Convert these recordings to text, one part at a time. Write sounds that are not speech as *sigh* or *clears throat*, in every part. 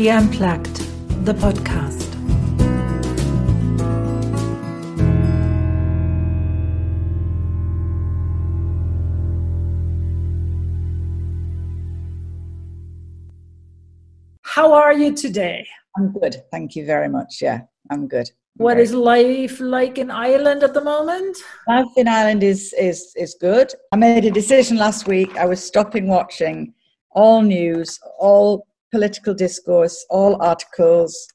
Psyche Unplugged, the podcast. How are you today? I'm good. Thank you very much. Yeah, I'm good. What is life like in Ireland at the moment? Life in Ireland is is is good. I made a decision last week. I was stopping watching all news, all political discourse, all articles,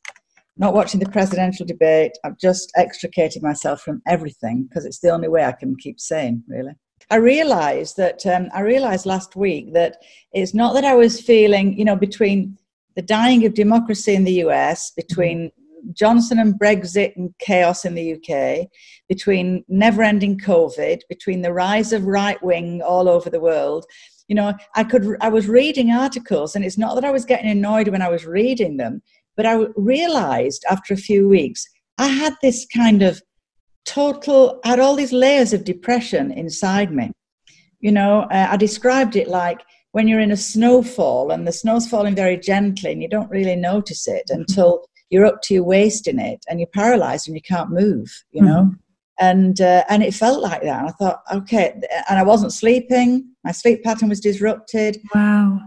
not watching the presidential debate. I've just extricated myself from everything because it's the only way I can keep sane, really. I realized that um, I realized last week that it's not that I was feeling, you know, between the dying of democracy in the US, between Johnson and Brexit and chaos in the UK, between never ending COVID, between the rise of right wing all over the world, you know i could i was reading articles and it's not that i was getting annoyed when i was reading them but i realized after a few weeks i had this kind of total I had all these layers of depression inside me. You know uh, i described it like when you're in a snowfall and the snow's falling very gently and you don't really notice it mm-hmm. until you're up to your waist in it and you're paralyzed and you can't move you know? Mm-hmm and uh, and it felt like that. And I thought, okay, and I wasn't sleeping. My sleep pattern was disrupted. Wow.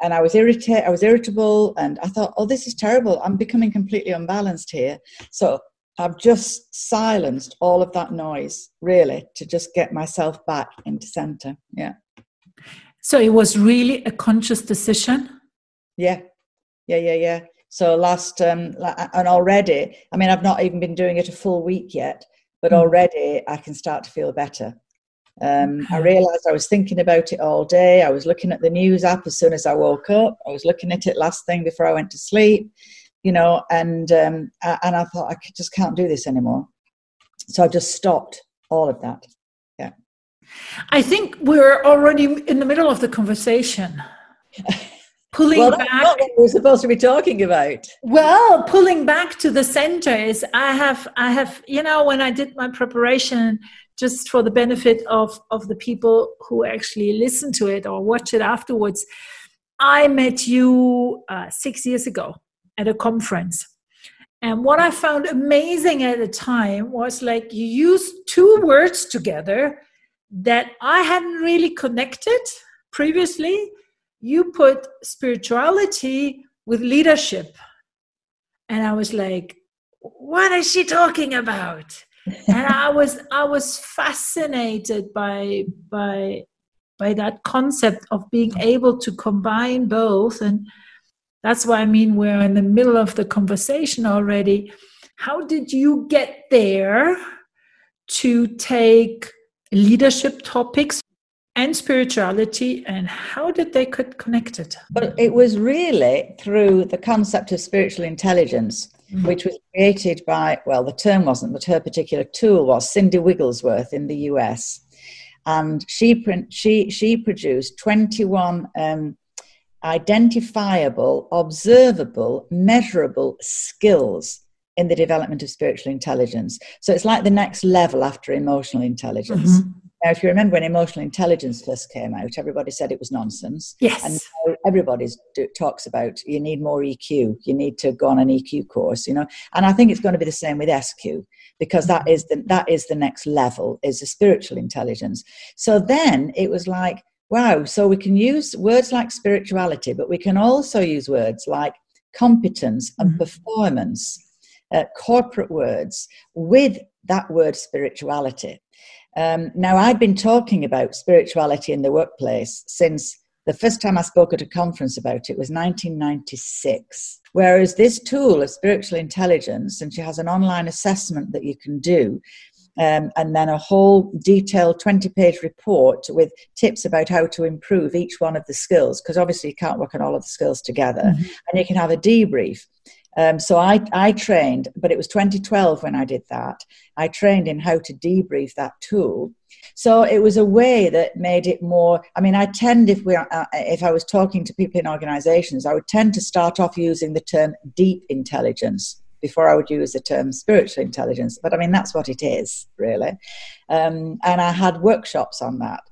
And I was irritated. I was irritable, and I thought, oh, this is terrible. I'm becoming completely unbalanced here. So I've just silenced all of that noise, really, to just get myself back into center. Yeah. So it was really a conscious decision. Yeah, yeah, yeah, yeah. So last um, and already, I mean, I've not even been doing it a full week yet but hmm. already I can start to feel better. Um, I realized I was thinking about it all day. I was looking at the news app as soon as I woke up. I was looking at it last thing before I went to sleep, you know, and um, and I thought I just can't do this anymore. So I just stopped all of that. Yeah. I think we're already in the middle of the conversation. *laughs* pulling well, back what we're supposed to be talking about. Well pulling back to the center is i have i have you know when i did my preparation just for the benefit of of the people who actually listen to it or watch it afterwards i met you uh, six years ago at a conference. And what i found amazing at the time was like you used two words together that i hadn't really connected previously you put spirituality with leadership. And I was like, what is she talking about? and I *laughs* was I was fascinated by by by that concept of being able to combine both and that's why I mean we're in the middle of the conversation already. How did you get there to take leadership topics and spirituality and how did they get connected Well, it was really through the concept of spiritual intelligence mm-hmm. which was created by well the term wasn't but her particular tool was cindy wigglesworth in the us and she she she produced 21 um, identifiable observable measurable skills in the development of spiritual intelligence. So it's like the next level after emotional intelligence. Mm-hmm now, if you remember when emotional intelligence first came out, everybody said it was nonsense. Yes. And everybody talks about you need more EQ, you need to go on an EQ course, you know. And I think it's going to be the same with SQ because that is the that is the next level is the spiritual intelligence. So then it was like, wow, so we can use words like spirituality, but we can also use words like competence and mm-hmm. performance, uh, corporate words with that word spirituality. Um, now, I've been talking about spirituality in the workplace since the first time I spoke at a conference about it was 1996. Whereas this tool of spiritual intelligence, and she has an online assessment that you can do, um, and then a whole detailed 20 page report with tips about how to improve each one of the skills, because obviously you can't work on all of the skills together, mm-hmm. and you can have a debrief. Um, so I, I trained, but it was 2012 when I did that. I trained in how to debrief that tool. So it was a way that made it more. I mean, I tend, if we, uh, if I was talking to people in organisations, I would tend to start off using the term deep intelligence before I would use the term spiritual intelligence. But I mean, that's what it is, really. Um, and I had workshops on that.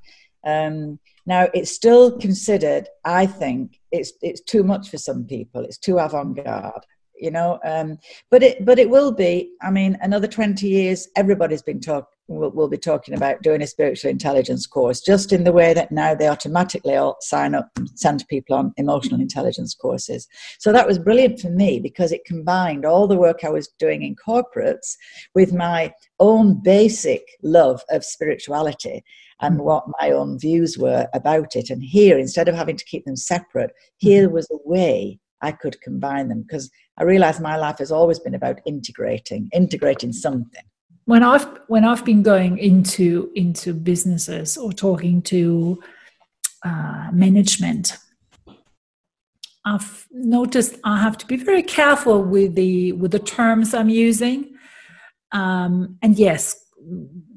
Um, now, it's still considered, I think, it's it's too much for some people. It's too avant-garde you know um, but it but it will be i mean another 20 years everybody's been talk will, will be talking about doing a spiritual intelligence course just in the way that now they automatically all sign up and send people on emotional intelligence courses so that was brilliant for me because it combined all the work i was doing in corporates with my own basic love of spirituality and mm. what my own views were about it and here instead of having to keep them separate here mm-hmm. was a way I could combine them because I realized my life has always been about integrating, integrating something. When I've when I've been going into into businesses or talking to uh, management, I've noticed I have to be very careful with the with the terms I'm using. Um, and yes,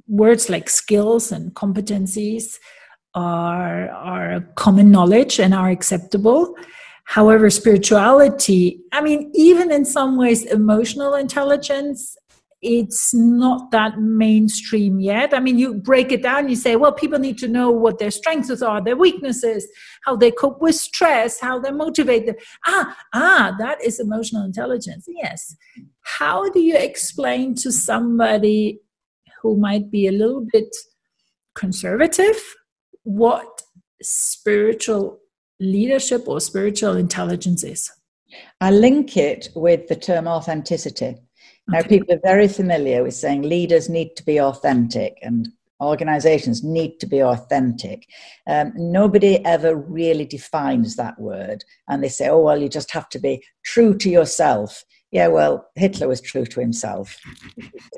words like skills and competencies are are common knowledge and are acceptable However, spirituality, I mean, even in some ways, emotional intelligence, it's not that mainstream yet. I mean, you break it down, you say, well, people need to know what their strengths are, their weaknesses, how they cope with stress, how they motivate them. Ah, ah, that is emotional intelligence. Yes. How do you explain to somebody who might be a little bit conservative what spiritual leadership or spiritual intelligence is? I link it with the term authenticity. Now, people are very familiar with saying leaders need to be authentic and organizations need to be authentic. Um, nobody ever really defines that word. And they say, oh, well, you just have to be true to yourself. Yeah, well, Hitler was true to himself.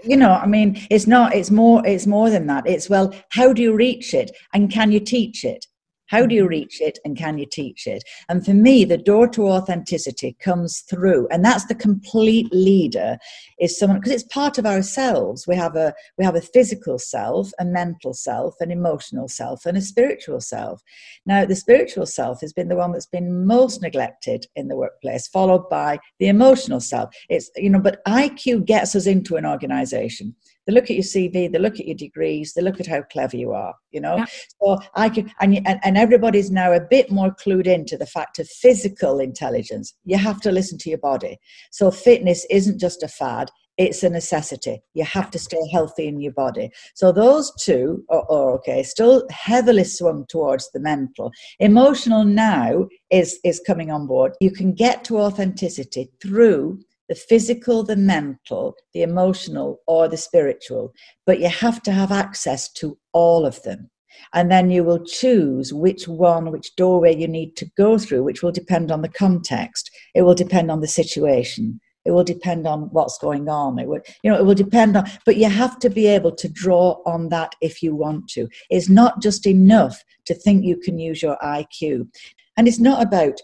You know, I mean, it's not, it's more, it's more than that. It's, well, how do you reach it? And can you teach it? How do you mm-hmm. reach it and can you teach it? And for me, the door to authenticity comes through, and that's the complete leader is someone because it's part of ourselves. We have a we have a physical self, a mental self, an emotional self, and a spiritual self. Now, the spiritual self has been the one that's been most neglected in the workplace, followed by the emotional self. It's you know, but IQ gets us into an organization they look at your CV, they look at your degrees, they look at how clever you are, you know. Yeah. So I can, and, and everybody's now a bit more clued into the fact of physical intelligence. You have to listen to your body. So fitness isn't just a fad; it's a necessity. You have to stay healthy in your body. So those two are, are, okay, still heavily swung towards the mental. Emotional now is is coming on board. You can get to authenticity through the physical, the mental, the emotional, or the spiritual. But you have to have access to all of them. And then you will choose which one, which doorway you need to go through, which will depend on the context. It will depend on the situation. It will depend on what's going on. It will, you know, it will depend on, but you have to be able to draw on that if you want to. It's not just enough to think you can use your IQ. And it's not about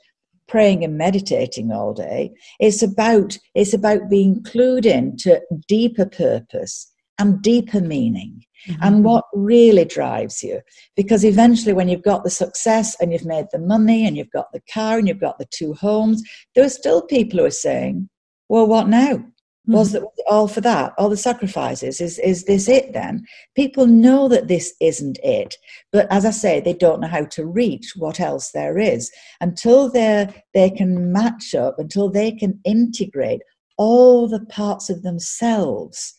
praying and meditating all day. It's about it's about being clued in to deeper purpose and deeper meaning. Mm-hmm. And what really drives you. Because eventually, when you've got the success and you've made the money and you've got the car and you've got the two homes, there are still people who are saying, Well, what now? Was mm-hmm. that all for that? All the sacrifices? Is is this it then? People know that this isn't it, but as I say, they don't know how to reach what else there is until they they can match up, until they can integrate all the parts of themselves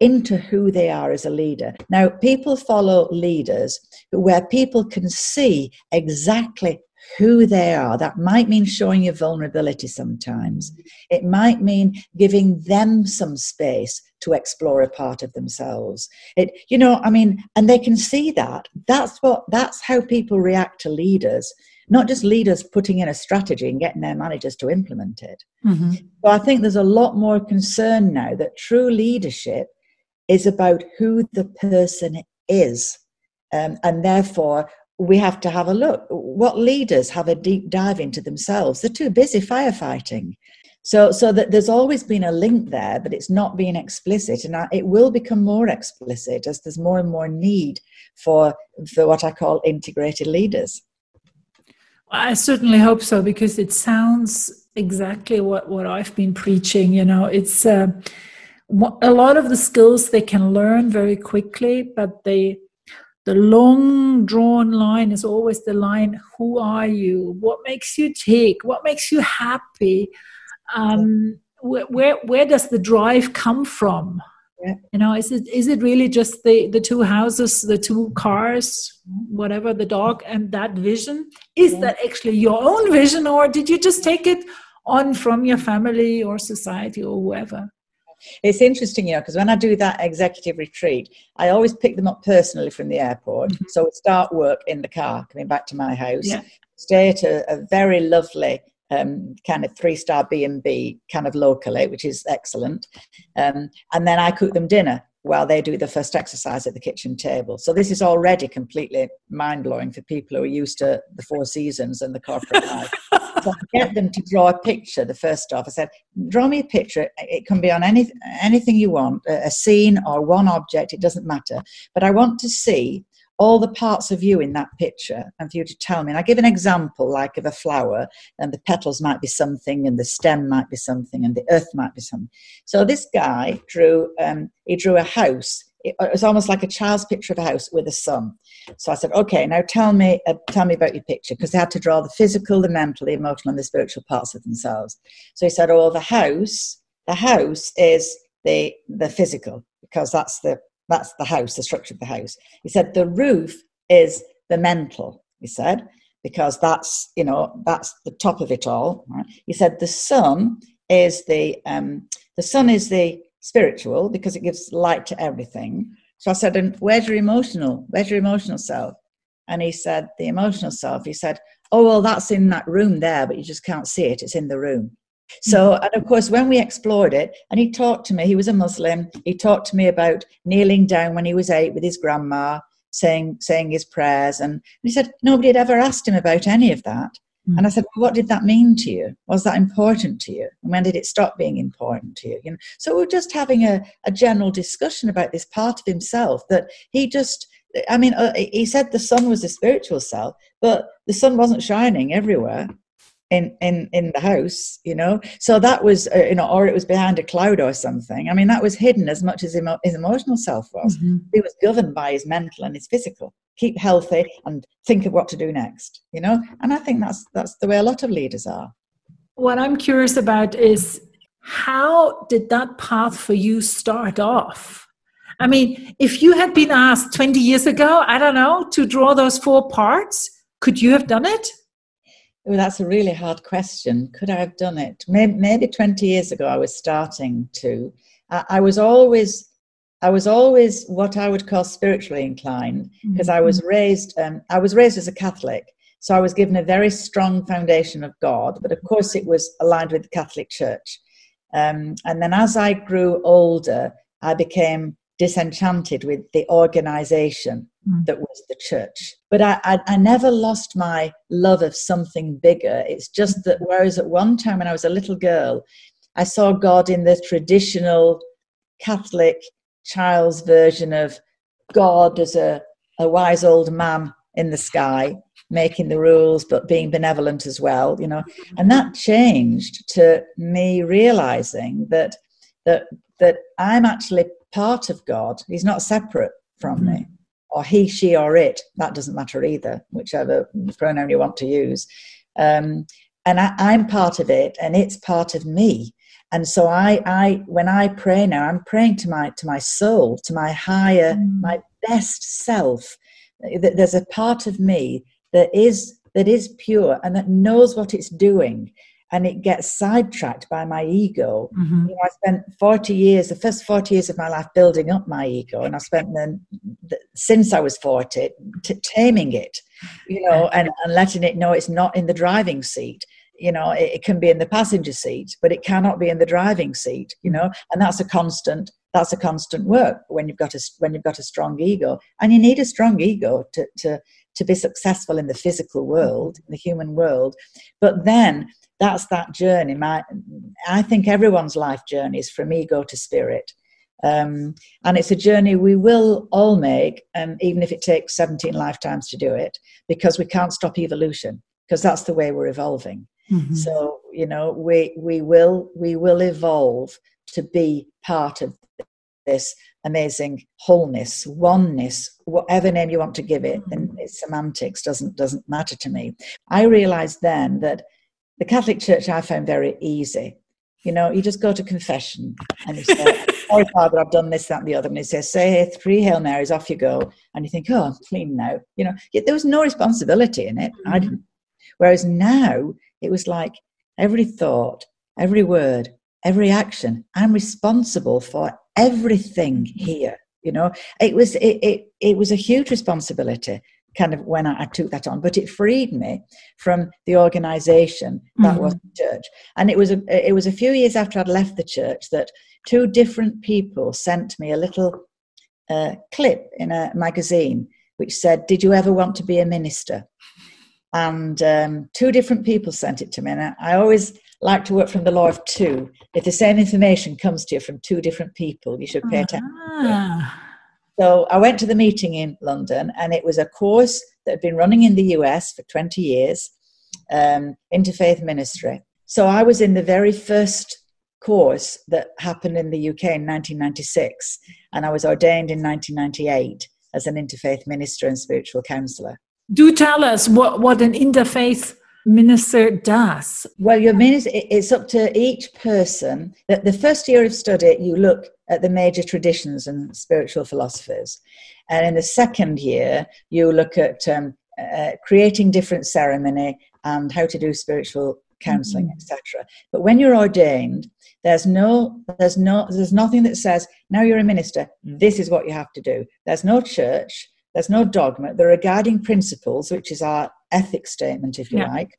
into who they are as a leader. Now, people follow leaders where people can see exactly who they are. That might mean showing your vulnerability sometimes. It might mean giving them some space to explore a part of themselves. It, you know, I mean, and they can see that. That's what that's how people react to leaders, not just leaders putting in a strategy and getting their managers to implement it. Mm-hmm. So I think there's a lot more concern now that true leadership is about who the person is. Um, and therefore we have to have a look. What leaders have a deep dive into themselves? They're too busy firefighting. So, so that there's always been a link there, but it's not being explicit, and it will become more explicit as there's more and more need for for what I call integrated leaders. I certainly hope so because it sounds exactly what what I've been preaching. You know, it's uh, a lot of the skills they can learn very quickly, but they the long drawn line is always the line who are you? What makes you tick? What makes you happy? Um, where, where, where does the drive come from? Yeah. you know is it is it really just the the two houses the two cars whatever the dog and that vision? Is yeah. that actually your own vision or did you just take it on from your family or society or whoever it's interesting, you know, because when I do that executive retreat, I always pick them up personally from the airport. Mm-hmm. So we start work in the car, coming back to my house, yeah. stay at a, a very lovely um, kind of three star B&B kind of locally, which is excellent. Um, and then I cook them dinner while they do the first exercise at the kitchen table. So this is already completely mind blowing for people who are used to the four seasons and the corporate life. *laughs* so I get them to draw a picture. The first off, I said, draw me a picture. It can be on any anything you want, a scene or one object. It doesn't matter. But I want to see all the parts of you in that picture and for you to tell me. And I give an example like of a flower, and the petals might be something, and the stem might be something, and the earth might be something. So this guy drew, um, he drew a house. It was almost like a child's picture of a house with a sun. So I said, okay, now tell me, uh, tell me about your picture, because they had to draw the physical, the mental, the emotional, and the spiritual parts of themselves. So he said, oh, the house, the house is the the physical, because that's the that's the house, the structure of the house. He said the roof is the mental, he said, because that's, you know, that's the top of it all. Right? He said the sun is the, um, the sun is the spiritual because it gives light to everything. So I said, and where's your emotional? Where's your emotional self? And he said, the emotional self. He said, oh, well, that's in that room there, but you just can't see it. It's in the room. So, mm-hmm. and of course, when we explored it, and he talked to me, he was a Muslim. He talked to me about kneeling down when he was eight with his grandma, saying saying his prayers, and he said nobody had ever asked him about any of that. Mm. And I said, well, "What did that mean to you? Was that important to you? And when did it stop being important to you?" You know, so we're just having a, a general discussion about this part of himself that he just. I mean, uh, he said the sun was the spiritual self, but the sun wasn't shining everywhere in in in the house you know? So that was uh, you know or it was behind a cloud or something. I mean that was hidden as much as emo- his emotional self was. Mm-hmm. he was governed by his mental and his physical. Keep healthy and think of what to do next you know? And i think that's that's the way a lot of leaders are. What i'm curious about is how did that path for you start off? I mean if you had been asked 20 years ago i don't know to draw those four parts could you have done it Oh, that's a really hard question. Could I have done it? Maybe, maybe 20 years ago, I was starting to. I, I was always I was always what I would call spiritually inclined because mm-hmm. I was raised. Um, I was raised as a Catholic, so I was given a very strong foundation of God. But of course, it was aligned with the Catholic Church. Um, and then, as I grew older, I became disenchanted with the organization mm. that was the church. But I, I, I, never lost my love of something bigger. It's just that whereas at one time when I was a little girl, I saw God in the traditional Catholic child's version of God as a, a wise old man in the sky making the rules but being benevolent as well you know and that changed to me realizing that that that i'm actually part of God. He's not separate from mm-hmm. me. Or he, she, or it. That doesn't matter either, whichever pronoun you want to use. Um, and I, I'm part of it, and it's part of me. And so I, I, when I pray now, I'm praying to my to my soul, to my higher, mm. my best self. There's a part of me that is that is pure and that knows what it's doing and it gets sidetracked by my ego. Mm-hmm. You know, I spent 40 years, the first 40 years of my life building up my ego, and I spent the, the since I was 40 t- taming it, you know, and, and letting it know it's not in the driving seat. You know, it, it can be in the passenger seat, but it cannot be in the driving seat. You know, and that's a constant. That's a constant work when you've got a when you've got a strong ego, and you need a strong ego to to to be successful in the physical world, in the human world. But then that's that journey. My, I think everyone's life journey is from ego to spirit. Um, and it's a journey we will all make, um, even if it takes 17 lifetimes to do it, because we can't stop evolution, because that's the way we're evolving. Mm-hmm. So, you know, we, we, will, we will evolve to be part of this amazing wholeness, oneness, whatever name you want to give it, and its semantics doesn't doesn't matter to me. I realized then that the Catholic Church I found very easy. You know, you just go to confession and you say, Sorry, Father, I've done this, that, and the other. And he says, Say three Hail Marys, off you go. And you think, Oh, I'm clean now. You know, yet there was no responsibility in it. I mm-hmm. didn't. Whereas now it was like every thought, every word, every action, I'm responsible for everything here. You know, it was it, it, it was a huge responsibility kind of when I, I, took that on, but it freed me from the organization that mm-hmm. was the church. And it was a it was a few years after I'd left the church that two different people sent me a little uh, clip in a magazine which said, "Did you ever want to be a minister?" And um, two different people sent it to me, and I, I always like to work from the law of two. If the same information comes to you from two different people, you should pay attention. Ah. So I went to the meeting in London, and it was a course that had been running in the US for 20 years, um, interfaith ministry. So I was in the very first course that happened in the UK in 1996, and I was ordained in 1998 as an interfaith minister and spiritual counselor. Do tell us what, what an interfaith minister does? Well, your minister, it's up to each person. That the first year of study, you look at the major traditions and spiritual philosophies, and in the second year, you look at um, uh, creating different ceremony and how to do spiritual counseling mm-hmm. etc but when you're ordained there's no there's no there's nothing that says now you're a minister this is what you have to do there's no church there's no dogma there are guiding principles which is our ethics statement, if you yeah. like.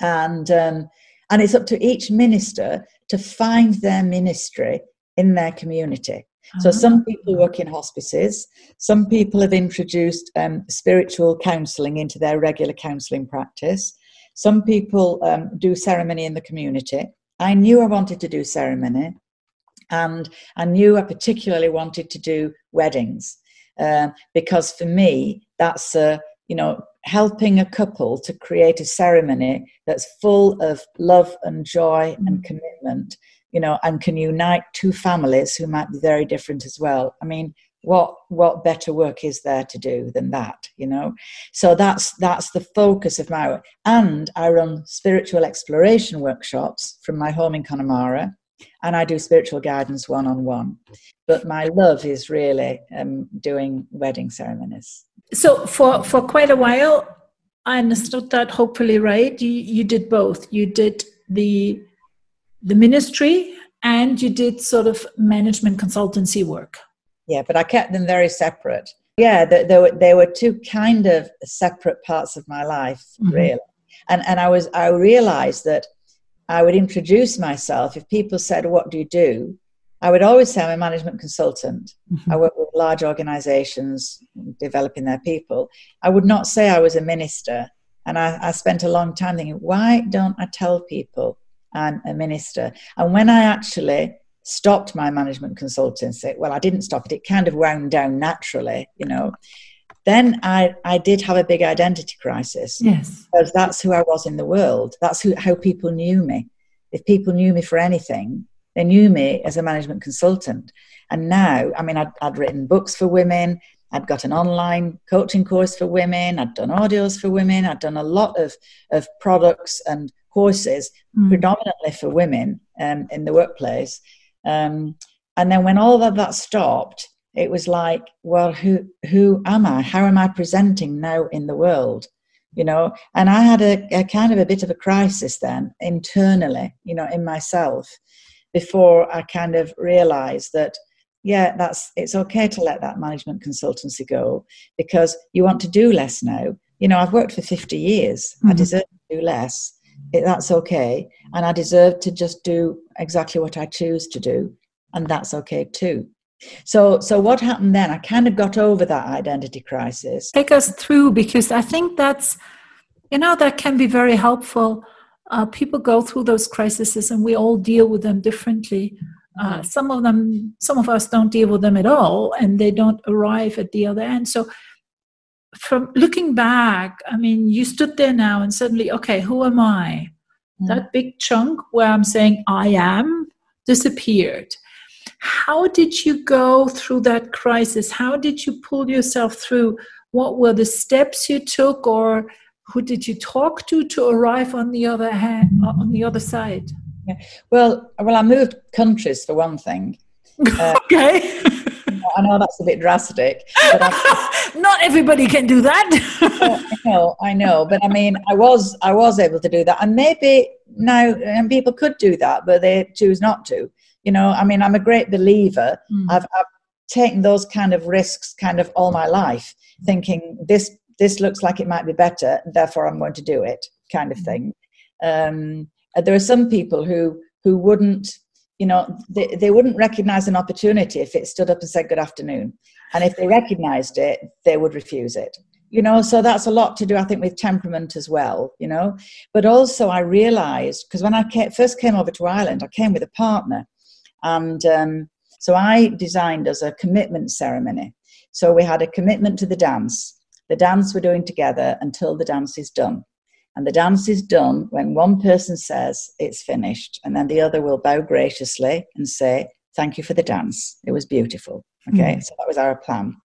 And um, and it's up to each minister to find their ministry in their community. So some ah. people work in hospices. Some people have introduced um, spiritual counselling into their regular counselling practice. Some people um, do ceremony in the community. I knew I wanted to do ceremony, and I knew I particularly wanted to do weddings uh, because for me that's a you know helping a couple to create a ceremony that's full of love and joy and mm. commitment you know and can unite two families who might be very different as well. I mean what what better work is there to do than that you know? So that's that's the focus of my work. And i run spiritual exploration workshops from my home in connemara and i do spiritual guidance one-on-one but my love is really um, doing wedding ceremonies so for for quite a while, I understood that hopefully right. You you did both. You did the the ministry and you did sort of management consultancy work. Yeah, but I kept them very separate. Yeah, they, they were they were two kind of separate parts of my life, mm-hmm. really. And and I was I realized that I would introduce myself if people said, "What do you do?" I would always say I'm a management consultant. Mm-hmm. I work with large organizations developing their people. I would not say I was a minister. And I, I spent a long time thinking, why don't I tell people I'm a minister? And when I actually stopped my management consultancy, well, I didn't stop it, it kind of wound down naturally, you know. Then I, I did have a big identity crisis. Yes. Because that's who I was in the world. That's who, how people knew me. If people knew me for anything, they knew me as a management consultant. And now, I mean, I'd, I'd written books for women, I'd got an online coaching course for women, I'd done audios for women, I'd done a lot of, of products and courses mm. predominantly for women um, in the workplace. Um, and then when all of that stopped, it was like, well, who who am I? How am I presenting now in the world? You know, and I had a, a kind of a bit of a crisis then internally, you know, in myself before I kind of realized that yeah that's it's okay to let that management consultancy go because you want to do less now you know i've worked for 50 years mm-hmm. i deserve to do less it, that's okay and i deserve to just do exactly what i choose to do and that's okay too so so what happened then? I kind of got over that identity crisis. Take us through because i think that's you know that can be very helpful. Uh, people go through those crises and we all deal with them differently. Uh, some of them some of us don't deal with them at all and they don't arrive at the other end. So from looking back i mean you stood there now and suddenly okay who am i? Mm. that big chunk where i'm saying i am disappeared how did you go through that crisis? How did you pull yourself through? What were the steps you took, or who did you talk to to arrive on the other hand, on the other side? Yeah. Well, well, I moved countries for one thing. *laughs* Uh, okay. *laughs* I know that's a bit drastic, but *laughs* not everybody can do that. I know, I know, but I mean, I was, I was able to do that, and maybe now, and people could do that, but they choose not to. You know, I mean, I'm a great believer. Mm. I've, I've taken those kind of risks kind of all my life, thinking this this looks like it might be better, therefore I'm going to do it, kind of hmm. thing. Um, there are some people who who wouldn't you know they, they wouldn't recognize an opportunity if it stood up and said good afternoon and if they recognized it they would refuse it you know so that's a lot to do i think with temperament as well you know but also i realized because when i came, first came over to ireland i came with a partner and um, so i designed as a commitment ceremony so we had a commitment to the dance the dance we're doing together until the dance is done and the dance is done when one person says it's finished, and then the other will bow graciously and say, Thank you for the dance. It was beautiful. Okay, mm. so that was our plan.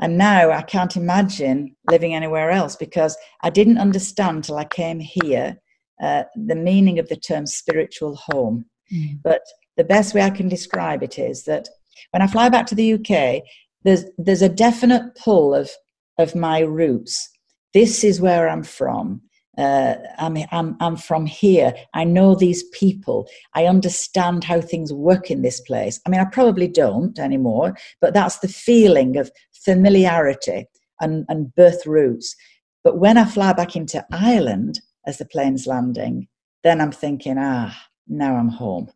And now I can't imagine living anywhere else because I didn't understand till I came here uh, the meaning of the term spiritual home. Mm. But the best way I can describe it is that when I fly back to the UK, there's there's a definite pull of of my roots. This is where I'm from uh, I'm, I'm, I'm from here. I know these people. I understand how things work in this place. I mean, I probably don't anymore, but that's the feeling of familiarity and, and birth roots. But when I fly back into Ireland as the plane's landing, then I'm thinking, ah, now I'm home.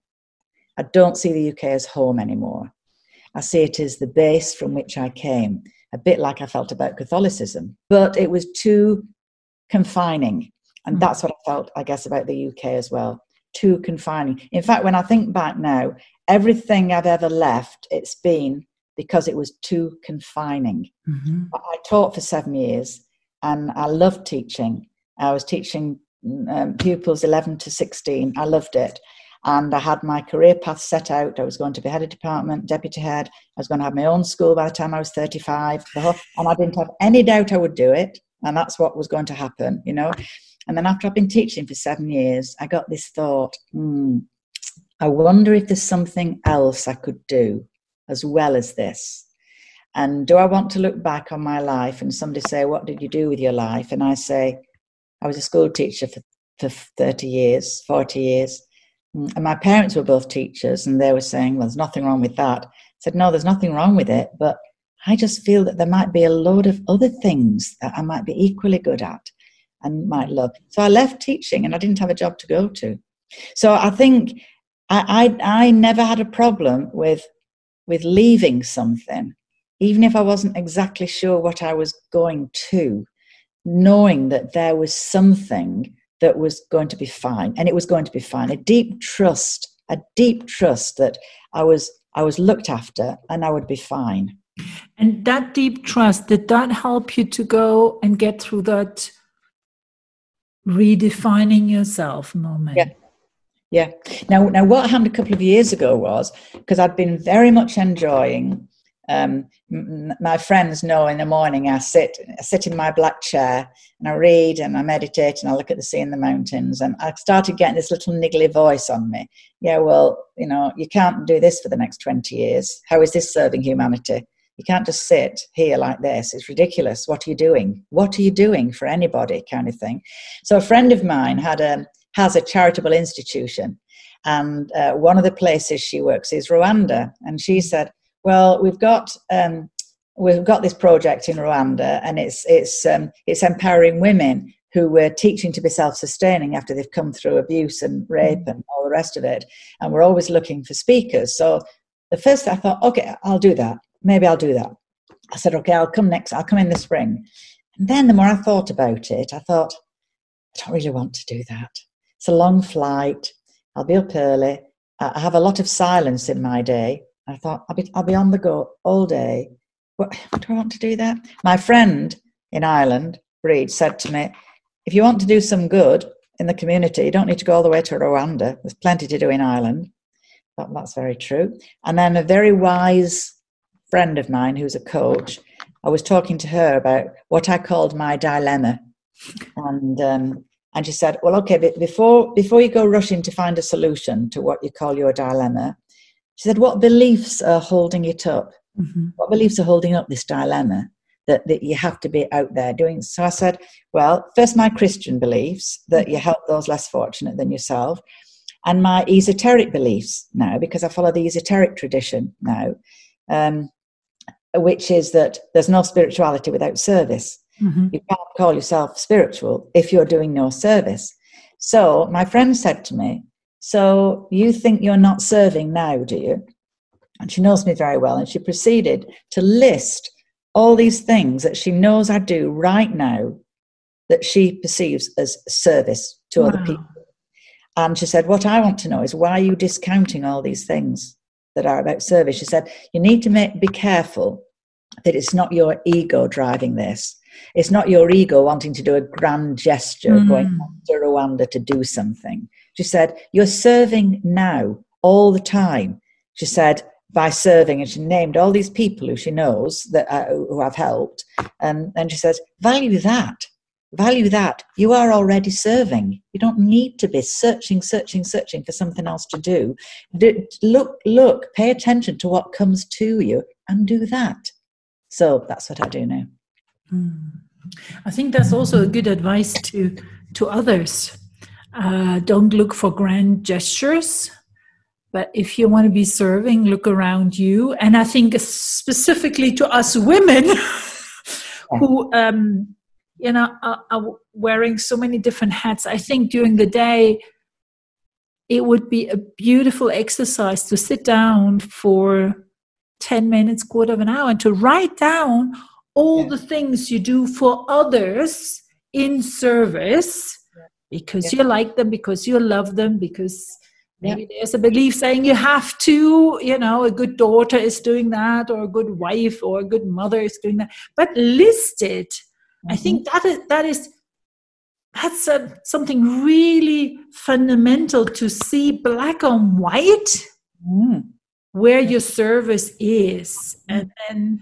I don't see the UK as home anymore. I see it as the base from which I came, a bit like I felt about Catholicism. But it was too confining. And mm. that's what I felt, I guess, about the UK as well. Too confining. In fact, when I think back now, everything I've ever left, it's been because it was too confining. Mm-hmm. I taught for seven years and I loved teaching. I was teaching um, pupils 11 to 16. I loved it. And I had my career path set out. I was going to be head of department, deputy head. I was going to have my own school by the time I was 35. And I didn't have any doubt I would do it and that's what was going to happen, you know. And then after I've been teaching for seven years, I got this thought, hmm, I wonder if there's something else I could do as well as this. And do I want to look back on my life and somebody say, What did you do with your life? And I say, I was a school teacher for, for 30 years, 40 years. Hmm, and my parents were both teachers, and they were saying, Well, there's nothing wrong with that. I said, No, there's nothing wrong with it, but I just feel that there might be a load of other things that I might be equally good at and might love. So I left teaching and I didn't have a job to go to. So I think I, I, I never had a problem with with leaving something, even if I wasn't exactly sure what I was going to, knowing that there was something that was going to be fine and it was going to be fine. A deep trust, a deep trust that I was I was looked after and I would be fine. And that deep trust, did that help you to go and get through that redefining yourself moment? Yeah. Yeah. Now, now, what happened a couple of years ago was because I'd been very much enjoying. Um, m- my friends know in the morning I sit, I sit in my black chair and I read and I meditate and I look at the sea and the mountains. And I started getting this little niggly voice on me. Yeah, well, you know, you can't do this for the next 20 years. How is this serving humanity? You can't just sit here like this. It's ridiculous. What are you doing? What are you doing for anybody? Kind of thing. So a friend of mine had a has a charitable institution, and uh, one of the places she works is Rwanda. And she said, "Well, we've got." Um, we've got this project in Rwanda, and it's it's um, it's empowering women who were teaching to be self-sustaining after they've come through abuse and rape and all the rest of it. And we're always looking for speakers. So the first I thought, okay, I'll do that maybe I'll do that. I said, okay, I'll come next, I'll come in the spring. And then the more I thought about it, I thought, I don't really want to do that. It's a long flight. I'll be up early. I have a lot of silence in my day. I thought, I'll be, I'll be on the go all day. What, do I want to do that? My friend in Ireland, Breed, said to me, if you want to do some good in the community, you don't need to go all the way to Rwanda. There's plenty to do in Ireland. that, that's very true. And then a very wise friend of mine who's a coach, I was talking to her about what I called my dilemma. And um, and she said, "Well, okay, before before you go rushing to find a solution to what you call your dilemma, she said, what beliefs are holding it up? Mm-hmm. What beliefs are holding up this dilemma that that you have to be out there doing?" So I said, "Well, first, my Christian beliefs that you help those less fortunate than yourself." And my esoteric beliefs now, because I follow the esoteric tradition now, um, which is that there's no spirituality without service. Mm-hmm. You can't call yourself spiritual if you're doing no service. So my friend said to me, So you think you're not serving now, do you? And she knows me very well. And she proceeded to list all these things that she knows I do right now that she perceives as service to wow. other people. And she said, What I want to know is why are you discounting all these things that are about service? She said, You need to make, be careful that it's not your ego driving this. It's not your ego wanting to do a grand gesture, mm. going to Rwanda to do something. She said, You're serving now all the time. She said, by serving, and she named all these people who she knows that uh, who have helped, and and she says, value that, value that. You are already serving. You don't need to be searching, searching, searching for something else to do. do look, look, pay attention to what comes to you, and do that. So that's what I do now. Mm. I think that's also a good advice to to others. Uh, don't look for grand gestures, but if you want to be serving, look around you. And I think specifically to us women *laughs* who, um, you know, are, are wearing so many different hats. I think during the day, it would be a beautiful exercise to sit down for 10 minutes, quarter of an hour, and to write down all yeah. the things you do for others in service because yeah. you like them, because you love them, because maybe there's a belief saying you have to, you know, a good daughter is doing that, or a good wife, or a good mother is doing that. But list it. Mm-hmm. I think that is that is that's a, something really fundamental to see black on white mm. where your service is, and then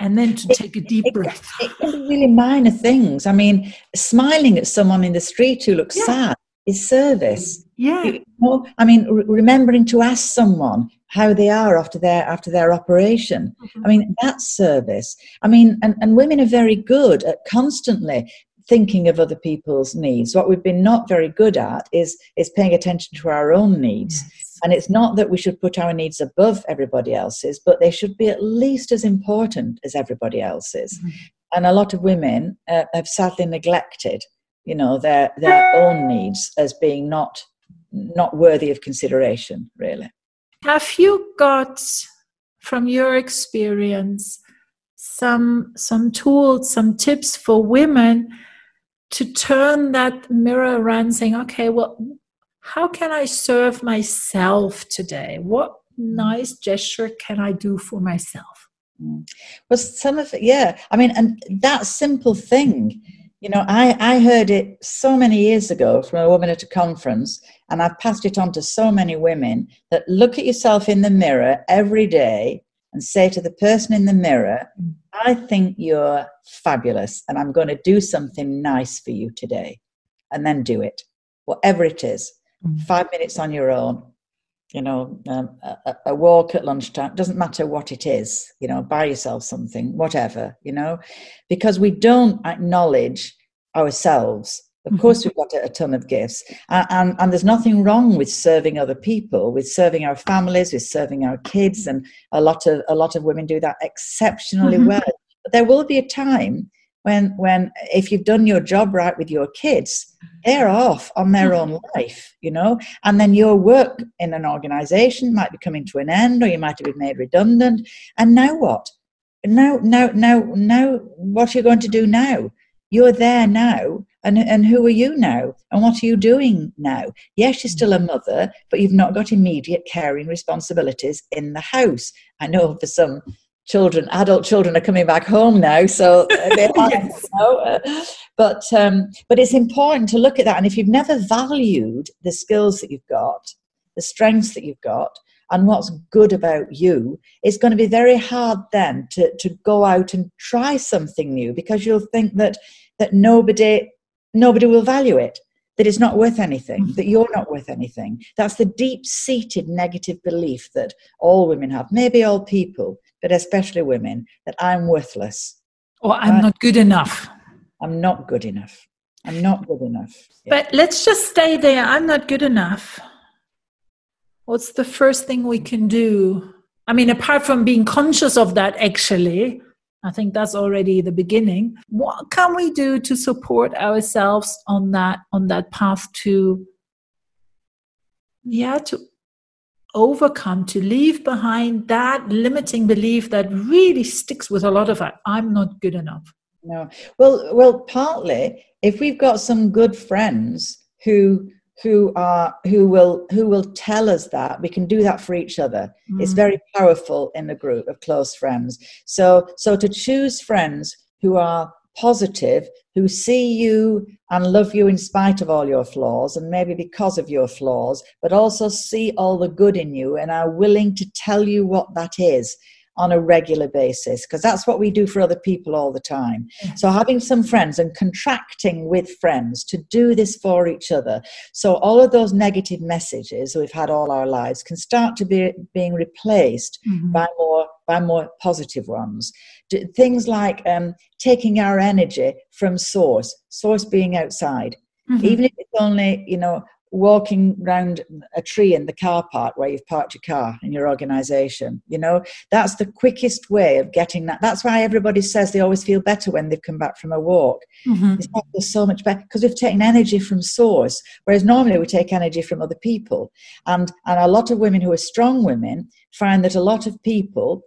and then to take a deep breath. It, it, it really minor things. I mean, smiling at someone in the street who looks yeah. sad is service. Yeah. You know, I mean, re- remembering to ask someone how they are after their after their operation. Mm-hmm. I mean, that's service. I mean, and, and women are very good at constantly thinking of other people's needs. What we've been not very good at is is paying attention to our own needs. Yes. And it's not that we should put our needs above everybody else's, but they should be at least as important as everybody else's. Mm-hmm. And a lot of women uh, have sadly neglected, you know, their their own needs as being not not worthy of consideration, really. Have you got, from your experience, some some tools, some tips for women to turn that mirror around, saying, "Okay, well, how can I serve myself today? What nice gesture can I do for myself? Mm. Well, some of it, yeah. I mean, and that simple thing, you know, I, I heard it so many years ago from a woman at a conference, and I've passed it on to so many women that look at yourself in the mirror every day and say to the person in the mirror, I think you're fabulous, and I'm going to do something nice for you today. And then do it, whatever it is mm. Five minutes on your own you know um, a, a, walk at lunchtime doesn't matter what it is you know buy yourself something whatever you know because we don't acknowledge ourselves of mm-hmm. course we've got a, a ton of gifts and, and, and, there's nothing wrong with serving other people with serving our families with serving our kids and a lot of a lot of women do that exceptionally mm-hmm. well but there will be a time when when if you've done your job right with your kids they're off on their own life you know? And then your work in an organization might be coming to an end or you might have been made redundant. And now what? Now now now now what are you going to do now? You're there now and, and who are you now? And what are you doing now? Yes you're still a mother but you've not got immediate caring responsibilities in the house. I know for some children, adult children are coming back home now, so *laughs* they are, yes. you know, uh, but um, but it's important to look at that. And if you've never valued the skills that you've got, the strengths that you've got, and what's good about you, it's going to be very hard then to, to go out and try something new because you'll think that that nobody nobody will value it, that it's not worth anything, mm. that you're not worth anything. That's the deep-seated negative belief that all women have, maybe all people, but especially women, that I'm worthless. Or I'm not good enough. I'm not good enough. I'm not good enough. Yeah. But let's just stay there. I'm not good enough. What's the first thing we can do? I mean, apart from being conscious of that, actually, I think that's already the beginning. What can we do to support ourselves on that on that path to yeah, to overcome, to leave behind that limiting belief that really sticks with a lot of us. I'm not good enough. No. Well well partly if we've got some good friends who who are who will who will tell us that we can do that for each other mm. it's very powerful in a group of close friends so so to choose friends who are positive who see you and love you in spite of all your flaws and maybe because of your flaws but also see all the good in you and are willing to tell you what that is on a regular basis because that's what we do for other people all the time. So, having some friends and contracting with friends to do this for each other. So, all of those negative messages we've had all our lives can start to be being replaced mm-hmm. by more by more positive ones. Things like um, taking our energy from source, source being outside. Mm-hmm. Even if it's only, you know, walking around a tree in the car park where you've parked your car in your organization you know that's the quickest way of getting that that's why everybody says they always feel better when they've come back from a walk mm-hmm. it's so much better because we've taken energy from source whereas normally we take energy from other people and and a lot of women who are strong women find that a lot of people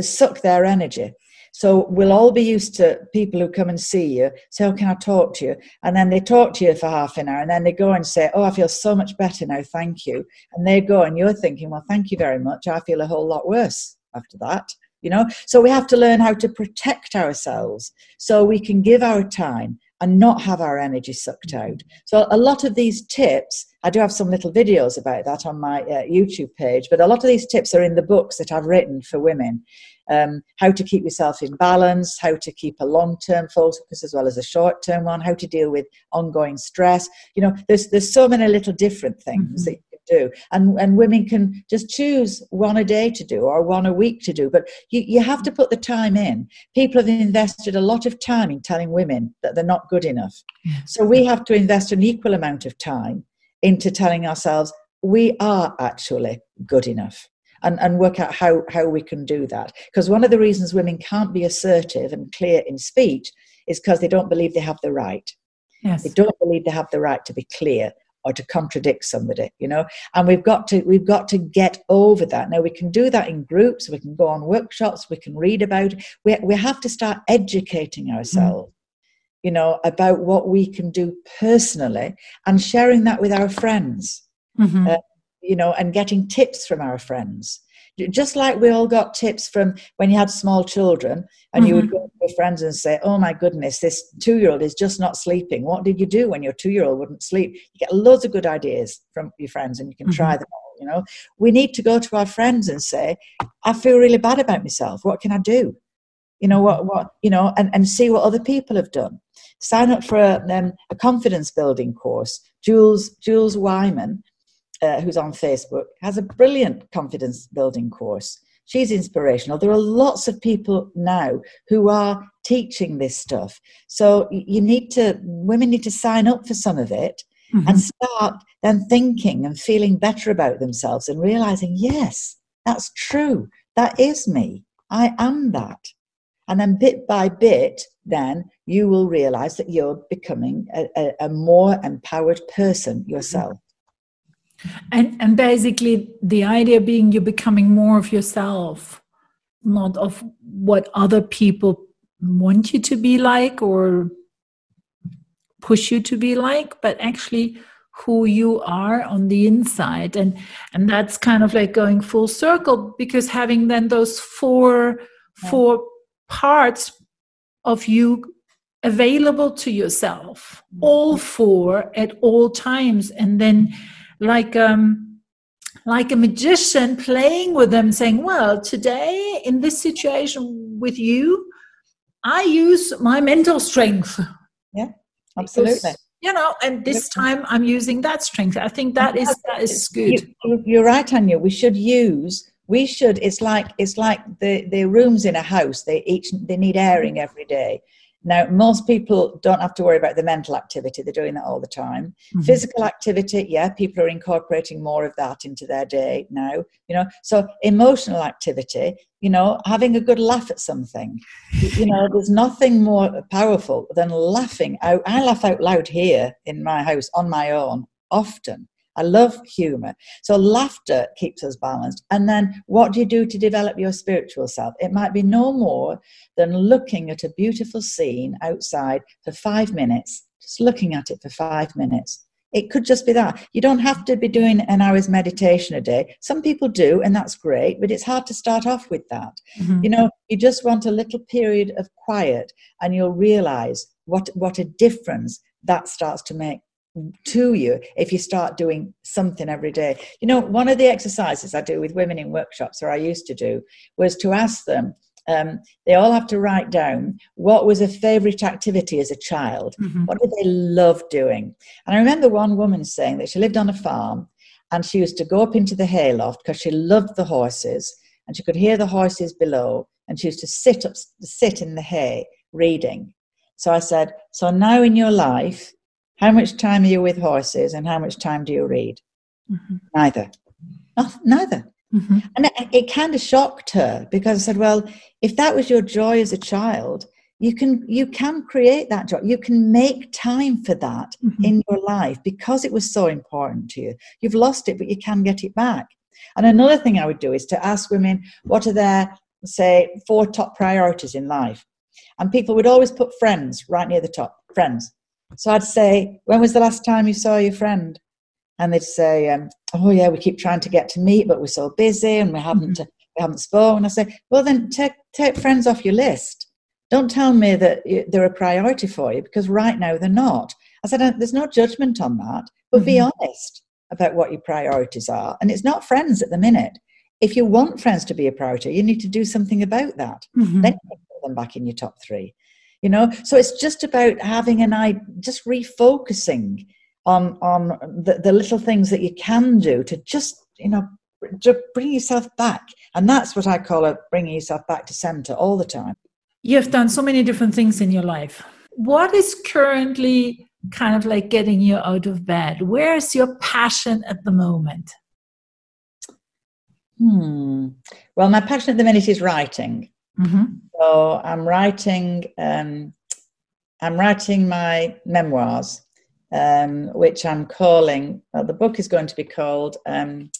suck their energy so we'll all be used to people who come and see you, say, Oh, can I talk to you? And then they talk to you for half an hour and then they go and say, Oh, I feel so much better now, thank you. And they go and you're thinking, Well, thank you very much. I feel a whole lot worse after that. You know, so we have to learn how to protect ourselves so we can give our time and not have our energy sucked out. So, a lot of these tips, I do have some little videos about that on my uh, YouTube page, but a lot of these tips are in the books that I've written for women um, how to keep yourself in balance, how to keep a long term focus as well as a short term one, how to deal with ongoing stress. You know, there's there's so many little different things mm-hmm. that do, and and women can just choose one a day to do or one a week to do. But you you have to put the time in. People have invested a lot of time in telling women that they're not good enough, so we have to invest an equal amount of time into telling ourselves we are actually good enough and, and work out how, how we can do that. Because one of the reasons women can't be assertive and clear in speech is because they don't believe they have the right. Yes. They don't believe they have the right to be clear or to contradict somebody, you know. And we've got to we've got to get over that. Now we can do that in groups, we can go on workshops, we can read about it. We we have to start educating ourselves. Mm. You know, about what we can do personally and sharing that with our friends. Mm-hmm. Uh, you know, and getting tips from our friends. Just like we all got tips from when you had small children and mm-hmm. you would mm-hmm. go to your friends and say, Oh my goodness, this two year old is just not sleeping. What did you do when your two year old wouldn't sleep? You get loads of good ideas from your friends and you can mm-hmm. try them all. You know, we need to go to our friends and say, I feel really bad about myself. What can I do? You know, what, what, you know, and, and see what other people have done. Sign up for a, um, a confidence building course. Jules, Jules Wyman, uh, who's on Facebook, has a brilliant confidence building course. She's inspirational. There are lots of people now who are teaching this stuff. So you need to, women need to sign up for some of it mm-hmm. and start then thinking and feeling better about themselves and realizing, yes, that's true. That is me. I am that. And then bit by bit, then you will realize that you're becoming a, a, a more empowered person yourself. And and basically the idea being you're becoming more of yourself, not of what other people want you to be like or push you to be like, but actually who you are on the inside. And and that's kind of like going full circle because having then those four yeah. four parts of you available to yourself, mm-hmm. all four at all times, and then like um like a magician playing with them saying well today in this situation with you i use my mental strength. Yeah absolutely. because, you know and this time i'm using that strength. I think that is that is good. You, you're right anya. We should use we should it's like it's like the the rooms in a house. They each they need airing every day now, most people don't have to worry about the mental activity, they're doing that all the time. Mm-hmm. Physical activity, yeah, people are incorporating more of that into their day now, you know. So, emotional activity, you know, having a good laugh at something, you know, *laughs* there's nothing more powerful than laughing out. I laugh out loud here in my house on my own often I love humor. So laughter keeps us balanced. And then what do you do to develop your spiritual self? It might be no more than looking at a beautiful scene outside for five minutes, just looking at it for five minutes. It could just be that. You don't have to be doing an hour's meditation a day. Some people do, and that's great, but it's hard to start off with that. Mm-hmm. You know, you just want a little period of quiet, and you'll realize what, what a difference that starts to make to you if you start doing something every day. You know, one of the exercises I do with women in workshops, or I used to do, was to ask them. Um, they all have to write down what was a favorite activity as a child. Mm-hmm. What did they love doing? And I remember one woman saying that she lived on a farm and she used to go up into the hayloft because she loved the horses and she could hear the horses below and she used to sit up sit in the hay reading so i said so now in your life how much time are you with horses and how much time do you read? Mm-hmm. Neither. Neither. Mm-hmm. And it, it kind of shocked her because I said, well, if that was your joy as a child, you can you can create that joy you can make time for that mm-hmm. in your life because it was so important to you you've lost it but you can get it back and another thing i would do is to ask women what are their say four top priorities in life and people would always put friends right near the top friends so I'd say, when was the last time you saw your friend? And they'd say, um, oh yeah, we keep trying to get to meet, but we're so busy and we haven't mm-hmm. we haven't spoken. I say, well then take take friends off your list. Don't tell me that they're a priority for you because right now they're not. I said, uh, there's no judgment on that, but mm-hmm. be honest about what your priorities are. And it's not friends at the minute. If you want friends to be a priority, you need to do something about that. Mm-hmm. Then you put them back in your top three you know? So it's just about having an eye just refocusing on on the, the little things that you can do to just you know to bring yourself back. And that's what i call it bringing yourself back to center all the time. You've done so many different things in your life. What is currently kind of like getting you out of bed? Where's your passion at the moment? Hmm. Well my passion at the minute is writing Mm-hmm. So I'm writing. Um, I'm writing my memoirs, um, which I'm calling. Well, the book is going to be called um,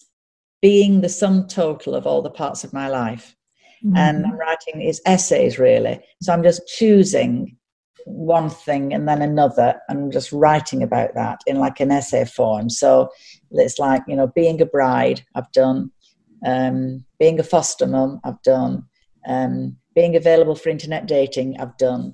"Being the Sum Total of All the Parts of My Life," mm-hmm. and I'm writing is essays really. So I'm just choosing one thing and then another, and just writing about that in like an essay form. So it's like you know, being a bride, I've done. Um, being a foster mum, I've done um, being available for internet dating, I've done.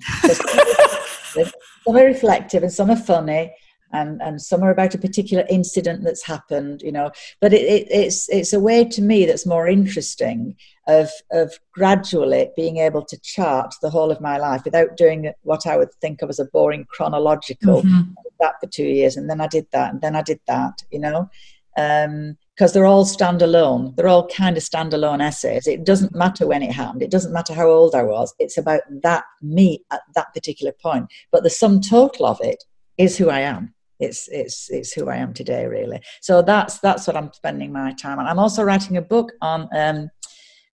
some are reflective and some are funny. And, and some are about a particular incident that's happened, you know. But it, it, it's it's a way to me that's more interesting of of gradually being able to chart the whole of my life without doing what I would think of as a boring chronological. Mm-hmm. That for two years, and then I did that, and then I did that, you know. Um, because they're all standalone. They're all kind of standalone essays. It doesn't matter when it happened. It doesn't matter how old I was. It's about that me at that particular point. But the sum total of it is who I am. It's it's it's who I am today, really. So that's that's what I'm spending my time on. I'm also writing a book on um,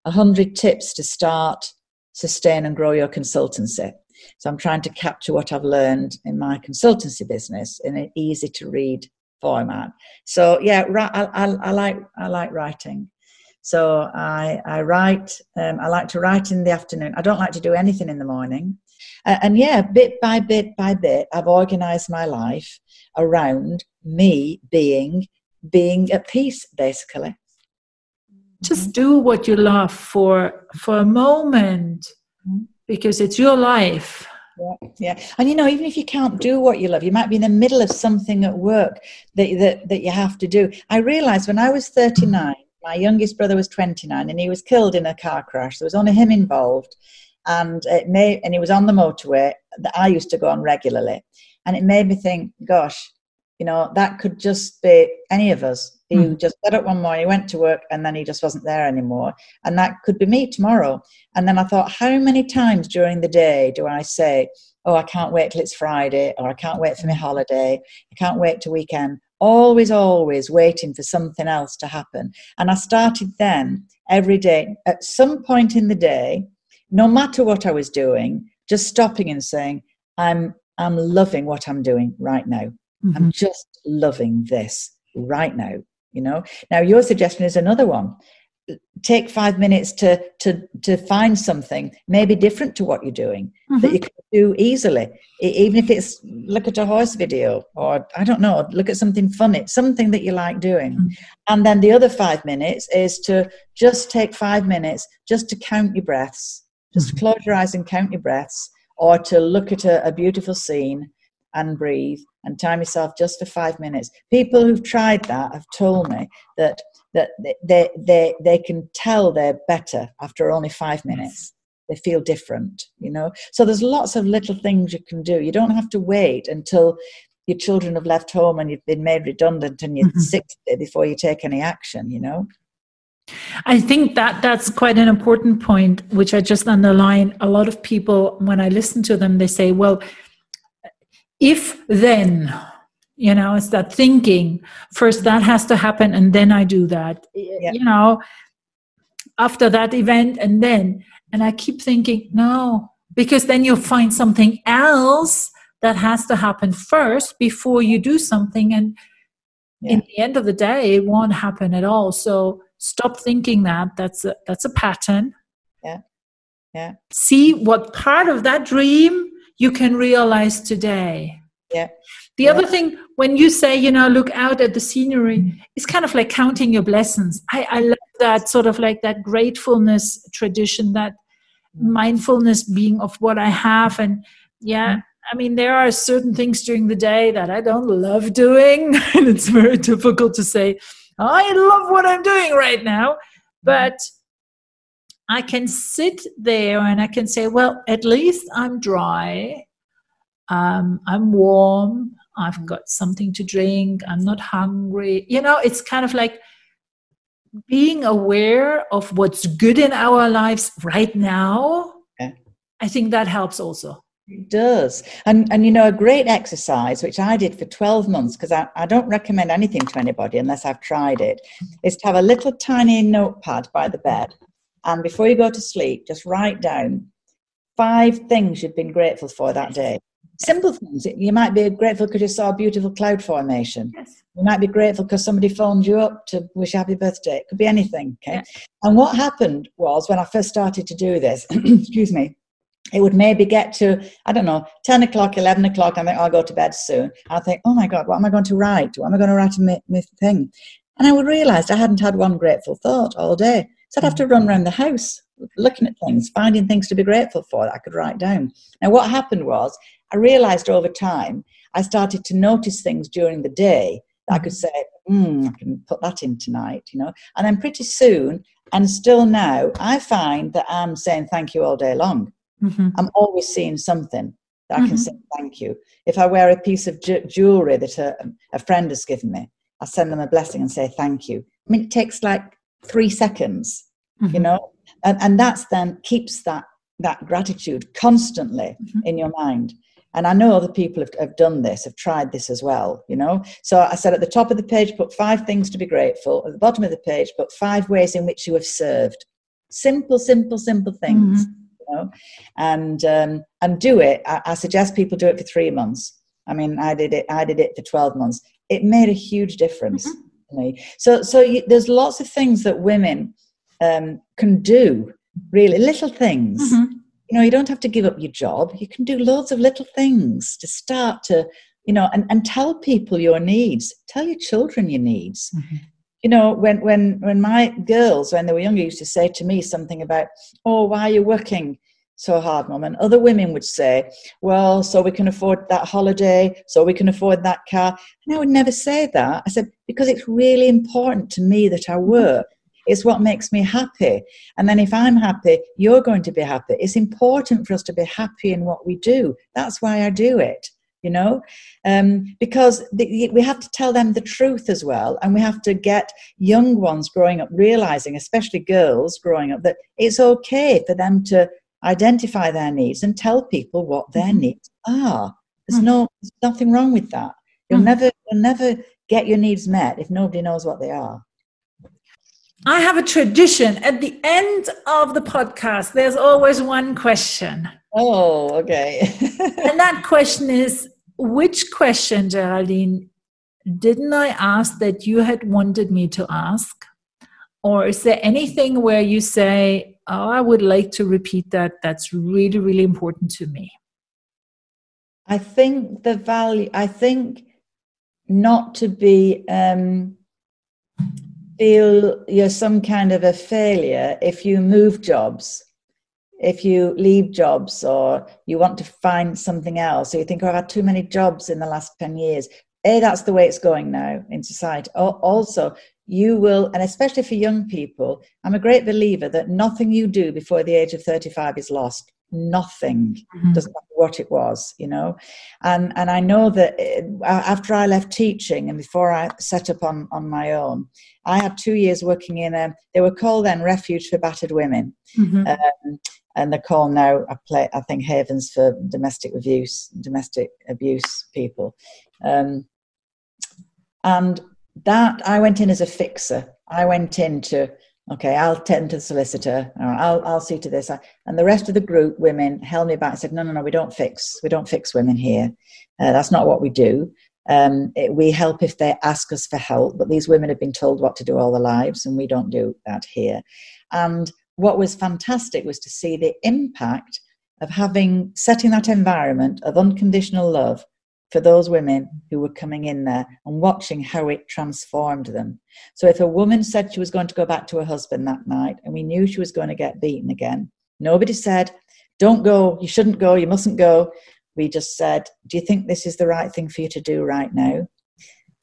hundred tips to start, sustain, and grow your consultancy. So I'm trying to capture what I've learned in my consultancy business in an easy to read format. So yeah, I, I, I like I like writing. So I I write. Um, I like to write in the afternoon. I don't like to do anything in the morning. Uh, and yeah, bit by bit by bit, I've organised my life around me being being at peace, basically. Just do what you love for for a moment, mm-hmm. because it's your life. Yeah, and you know, even if you can't do what you love, you might be in the middle of something at work that that, that you have to do. I realised when I was 39, my youngest brother was 29, and he was killed in a car crash. There was only him involved, and it made and he was on the motorway that I used to go on regularly, and it made me think, gosh, you know, that could just be any of us. He mm. just got up one morning, he went to work, and then he just wasn't there anymore. And that could be me tomorrow. And then I thought, how many times during the day do I say, oh, I can't wait till it's Friday, or I can't wait for my holiday, I can't wait till weekend. Always, always waiting for something else to happen. And I started then every day, at some point in the day, no matter what I was doing, just stopping and saying, I'm I'm loving what I'm doing right now. Mm-hmm. I'm just loving this right now. You know. Now your suggestion is another one. Take five minutes to to to find something maybe different to what you're doing mm-hmm. that you can do easily, even if it's look at a horse video or I don't know, look at something funny, something that you like doing. Mm-hmm. And then the other five minutes is to just take five minutes just to count your breaths, just mm-hmm. close your eyes and count your breaths, or to look at a, a beautiful scene and breathe and time yourself just for five minutes. People who've tried that have told me that that they they they can tell they're better after only five minutes. They feel different, you know. So there's lots of little things you can do. You don't have to wait until your children have left home and you've been made redundant and you're mm-hmm. 60 before you take any action, you know. I think that that's quite an important point, which I just underline. A lot of people, when I listen to them, they say, well, if then, you know, it's that thinking first that has to happen and then I do that, yeah. you know, after that event and then. And I keep thinking, no, because then you'll find something else that has to happen first before you do something. And yeah. in the end of the day, it won't happen at all. So, stop thinking that that's a, that's a pattern yeah yeah see what part of that dream you can realize today yeah the yeah. other thing when you say you know look out at the scenery it's kind of like counting your blessings i, I love that sort of like that gratefulness tradition that mindfulness being of what i have and yeah mm. I mean, there are certain things during the day that I don't love doing, *laughs* and it's very difficult to say, I love what I'm doing right now. But I can sit there and I can say, well, at least I'm dry. Um, I'm warm. I've got something to drink. I'm not hungry. You know, it's kind of like being aware of what's good in our lives right now. Yeah. I think that helps also. It does. And, and you know, a great exercise, which I did for 12 months, because I, I don't recommend anything to anybody unless I've tried it, is to have a little tiny notepad by the bed. And before you go to sleep, just write down five things you've been grateful for that day. Simple things. You might be grateful because you saw a beautiful cloud formation. Yes. You might be grateful because somebody phoned you up to wish you happy birthday. It could be anything. Okay. Yes. And what happened was when I first started to do this, *clears throat* excuse me, it would maybe get to, I don't know, 10 o'clock, 11 o'clock. I think I'll go to bed soon. I think, oh my God, what am I going to write? What am I going to write a myth thing? And I would realize I hadn't had one grateful thought all day. So I'd have to run around the house looking at things, finding things to be grateful for that I could write down. Now, what happened was I realized over time, I started to notice things during the day that I could say, hmm, I can put that in tonight, you know. And then pretty soon, and still now, I find that I'm saying thank you all day long. Mm-hmm. I'm always seeing something that I can mm-hmm. say thank you. If I wear a piece of ju- jewelry that a, a friend has given me, I send them a blessing and say thank you. I mean, it takes like three seconds, mm-hmm. you know, and, and that's then keeps that that gratitude constantly mm-hmm. in your mind. And I know other people have, have done this, have tried this as well, you know. So I said at the top of the page, put five things to be grateful. At the bottom of the page, put five ways in which you have served. Simple, simple, simple things. Mm-hmm know, and um, and do it. I, I, suggest people do it for three months. I mean, I did it. I did it for twelve months. It made a huge difference mm-hmm. Me. So, so you, there's lots of things that women um, can do. Really, little things. Mm-hmm. You know, you don't have to give up your job. You can do loads of little things to start to, you know, and, and tell people your needs. Tell your children your needs. Mm-hmm you know, when when when my girls, when they were younger, used to say to me something about, "Oh, why are you working? So hard, mum. And other women would say, well, so we can afford that holiday, so we can afford that car. And I would never say that. I said, because it's really important to me that I work. It's what makes me happy. And then if I'm happy, you're going to be happy. It's important for us to be happy in what we do. That's why I do it you know um, because the, we have to tell them the truth as well and we have to get young ones growing up realizing especially girls growing up that it's okay for them to identify their needs and tell people what their mm-hmm. needs are. There's mm-hmm. no there's nothing wrong with that. You'll mm-hmm. never you'll never get your needs met if nobody knows what they are. I have a tradition. At the end of the podcast, there's always one question. Oh, okay. *laughs* and that question is which question, Geraldine, didn't I ask that you had wanted me to ask? Or is there anything where you say, oh, I would like to repeat that. That's really, really important to me. I think the value, I think not to be, um, feel you're some kind of a failure if you move jobs, if you leave jobs or you want to find something else, or you think, oh, I've had too many jobs in the last 10 years. A, that's the way it's going now in society. Also, you will, and especially for young people, I'm a great believer that nothing you do before the age of 35 is lost. Nothing mm-hmm. doesn't matter what it was, you know. And and I know that uh, after I left teaching and before I set up on on my own, I had two years working in a. They were called then Refuge for Battered Women, mm-hmm. um, and they're called now. I play. I think Havens for domestic abuse, domestic abuse people. Um, and that I went in as a fixer. I went into okay, I'll tend to the solicitor, or I'll I'll see to this. And the rest of the group, women, held me back and said, no, no, no, we don't fix, we don't fix women here. Uh, that's not what we do. Um, it, we help if they ask us for help, but these women have been told what to do all their lives, and we don't do that here. And what was fantastic was to see the impact of having setting that environment of unconditional love for those women who were coming in there and watching how it transformed them. So, if a woman said she was going to go back to her husband that night and we knew she was going to get beaten again, nobody said, Don't go, you shouldn't go, you mustn't go. We just said, Do you think this is the right thing for you to do right now?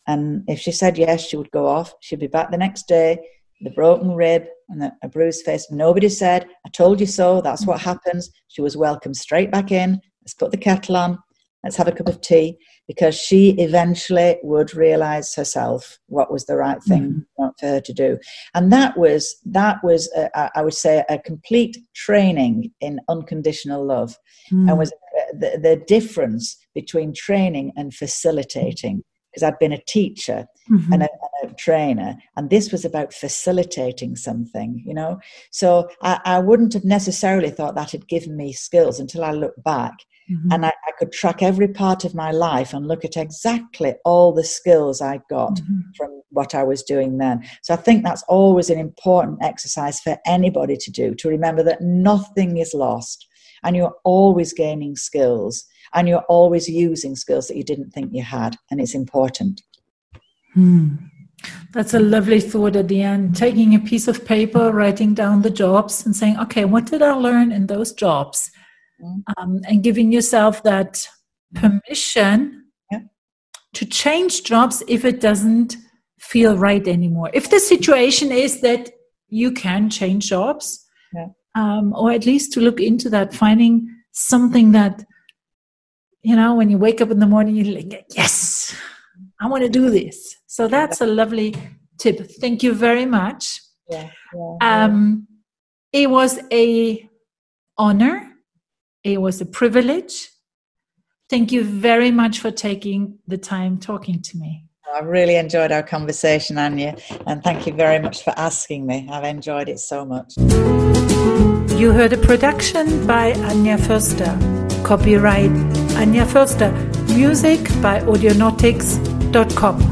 And if she said yes, she would go off. She'd be back the next day, the broken rib and a bruised face. Nobody said, I told you so, that's what happens. She was welcomed straight back in. Let's put the kettle on let's have a cup of tea because she eventually would realize herself what was the right thing mm-hmm. for her to do and that was that was a, I would say a complete training in unconditional love mm-hmm. and was uh, the, the difference between training and facilitating because I'd been a teacher mm-hmm. and, a, and, a, trainer, and this was about facilitating something, you know. So I, I, wouldn't have necessarily thought that had given me skills until I looked back Mm-hmm. And I, I, could track every part of my life and look at exactly all the skills I got mm-hmm. from what I was doing then. So I think that's always an important exercise for anybody to do to remember that nothing is lost and you're always gaining skills and you're always using skills that you didn't think you had. And it's important. Hmm. That's a lovely thought at the end. Taking a piece of paper, writing down the jobs, and saying, okay, what did I learn in those jobs? Mm-hmm. um, and giving yourself that permission yeah. to change jobs if it doesn't feel right anymore. If the situation is that you can change jobs, yeah. um, or at least to look into that, finding something that, you know, when you wake up in the morning, you're like, yes, I want to do this. So that's a lovely tip. Thank you very much. Yeah, um, it was a honor it was a privilege. Thank you very much for taking the time talking to me. I really enjoyed our conversation, Anya, and thank you very much for asking me. I've enjoyed it so much. You heard a production by Anya Förster. Copyright Anya Förster. Music by Audionautix.com.